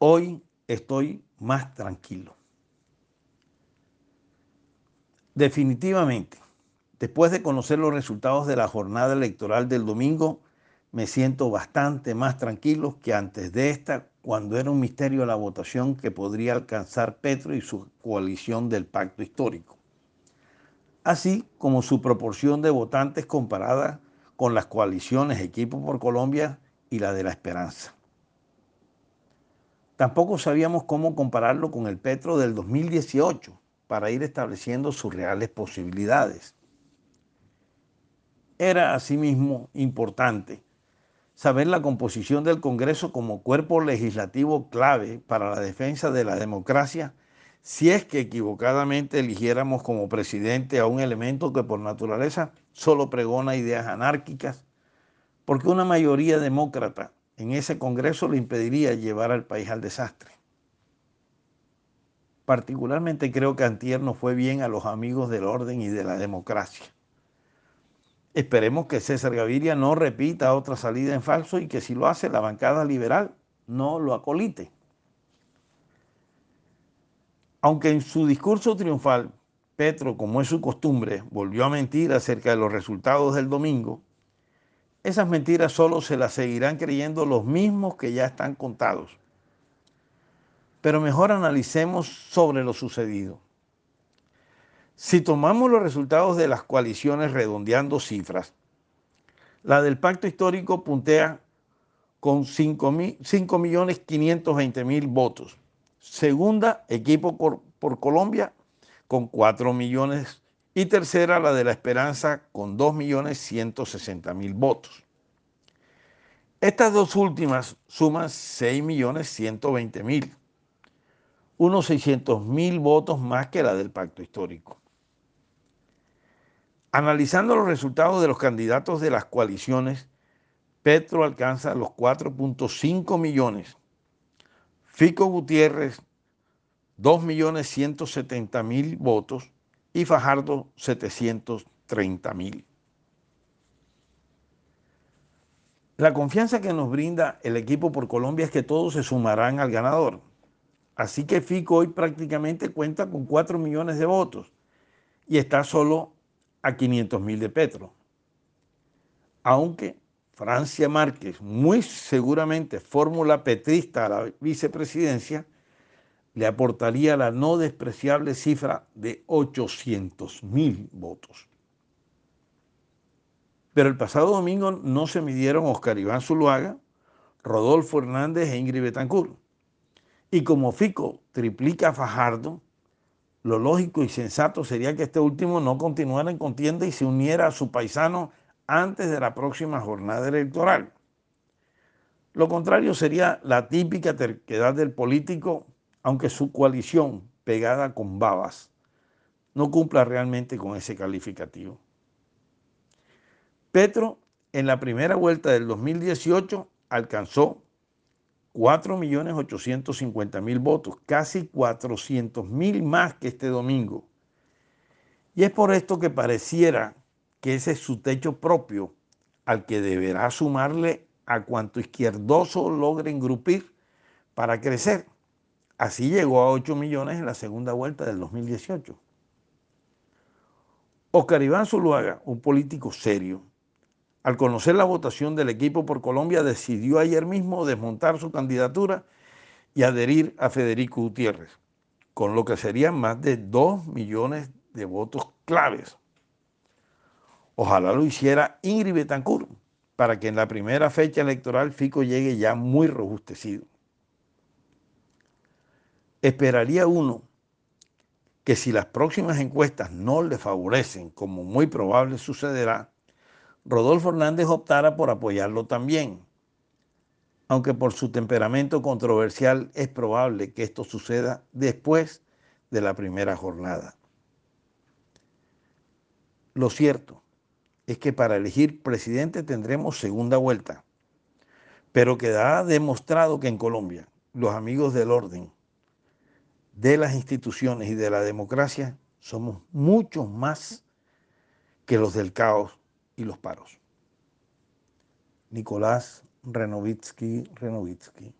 Hoy estoy más tranquilo. Definitivamente, después de conocer los resultados de la jornada electoral del domingo, me siento bastante más tranquilo que antes de esta, cuando era un misterio la votación que podría alcanzar Petro y su coalición del pacto histórico, así como su proporción de votantes comparada con las coaliciones Equipo por Colombia y la de la Esperanza. Tampoco sabíamos cómo compararlo con el Petro del 2018 para ir estableciendo sus reales posibilidades. Era asimismo importante saber la composición del Congreso como cuerpo legislativo clave para la defensa de la democracia si es que equivocadamente eligiéramos como presidente a un elemento que por naturaleza solo pregona ideas anárquicas, porque una mayoría demócrata en ese Congreso le impediría llevar al país al desastre. Particularmente creo que Antier no fue bien a los amigos del orden y de la democracia. Esperemos que César Gaviria no repita otra salida en falso y que si lo hace la bancada liberal no lo acolite. Aunque en su discurso triunfal, Petro, como es su costumbre, volvió a mentir acerca de los resultados del domingo, esas mentiras solo se las seguirán creyendo los mismos que ya están contados. Pero mejor analicemos sobre lo sucedido. Si tomamos los resultados de las coaliciones redondeando cifras, la del pacto histórico puntea con 5.520.000 votos. Segunda, equipo por, Colombia con 4 millones y tercera la de la Esperanza con 2.160.000 votos. Estas dos últimas suman 6.120.000, unos 600.000 votos más que la del pacto histórico. Analizando los resultados de los candidatos de las coaliciones, Petro alcanza los 4.5 millones, Fico Gutiérrez 2.170.000 votos y Fajardo 730 mil. La confianza que nos brinda el equipo por Colombia es que todos se sumarán al ganador. Así que Fico hoy prácticamente cuenta con 4 millones de votos y está solo a 500 mil de Petro. Aunque Francia Márquez, muy seguramente fórmula petrista a la vicepresidencia, le aportaría la no despreciable cifra de 800 mil votos. Pero el pasado domingo no se midieron Oscar Iván Zuluaga, Rodolfo Hernández e Ingrid Betancourt. Y como Fico triplica a Fajardo, lo lógico y sensato sería que este último no continuara en contienda y se uniera a su paisano antes de la próxima jornada electoral. Lo contrario sería la típica terquedad del político aunque su coalición pegada con babas no cumpla realmente con ese calificativo. Petro en la primera vuelta del 2018 alcanzó 4.850.000 votos, casi 400.000 más que este domingo. Y es por esto que pareciera que ese es su techo propio al que deberá sumarle a cuanto izquierdoso logre engrupir para crecer. Así llegó a 8 millones en la segunda vuelta del 2018. Oscar Iván Zuluaga, un político serio, al conocer la votación del equipo por Colombia, decidió ayer mismo desmontar su candidatura y adherir a Federico Gutiérrez, con lo que serían más de 2 millones de votos claves. Ojalá lo hiciera Ingrid Betancourt, para que en la primera fecha electoral Fico llegue ya muy robustecido. Esperaría uno que si las próximas encuestas no le favorecen, como muy probable sucederá, Rodolfo Hernández optara por apoyarlo también. Aunque por su temperamento controversial es probable que esto suceda después de la primera jornada. Lo cierto es que para elegir presidente tendremos segunda vuelta, pero quedará demostrado que en Colombia los amigos del orden de las instituciones y de la democracia somos mucho más que los del caos y los paros. Nicolás Renovitsky Renovitsky.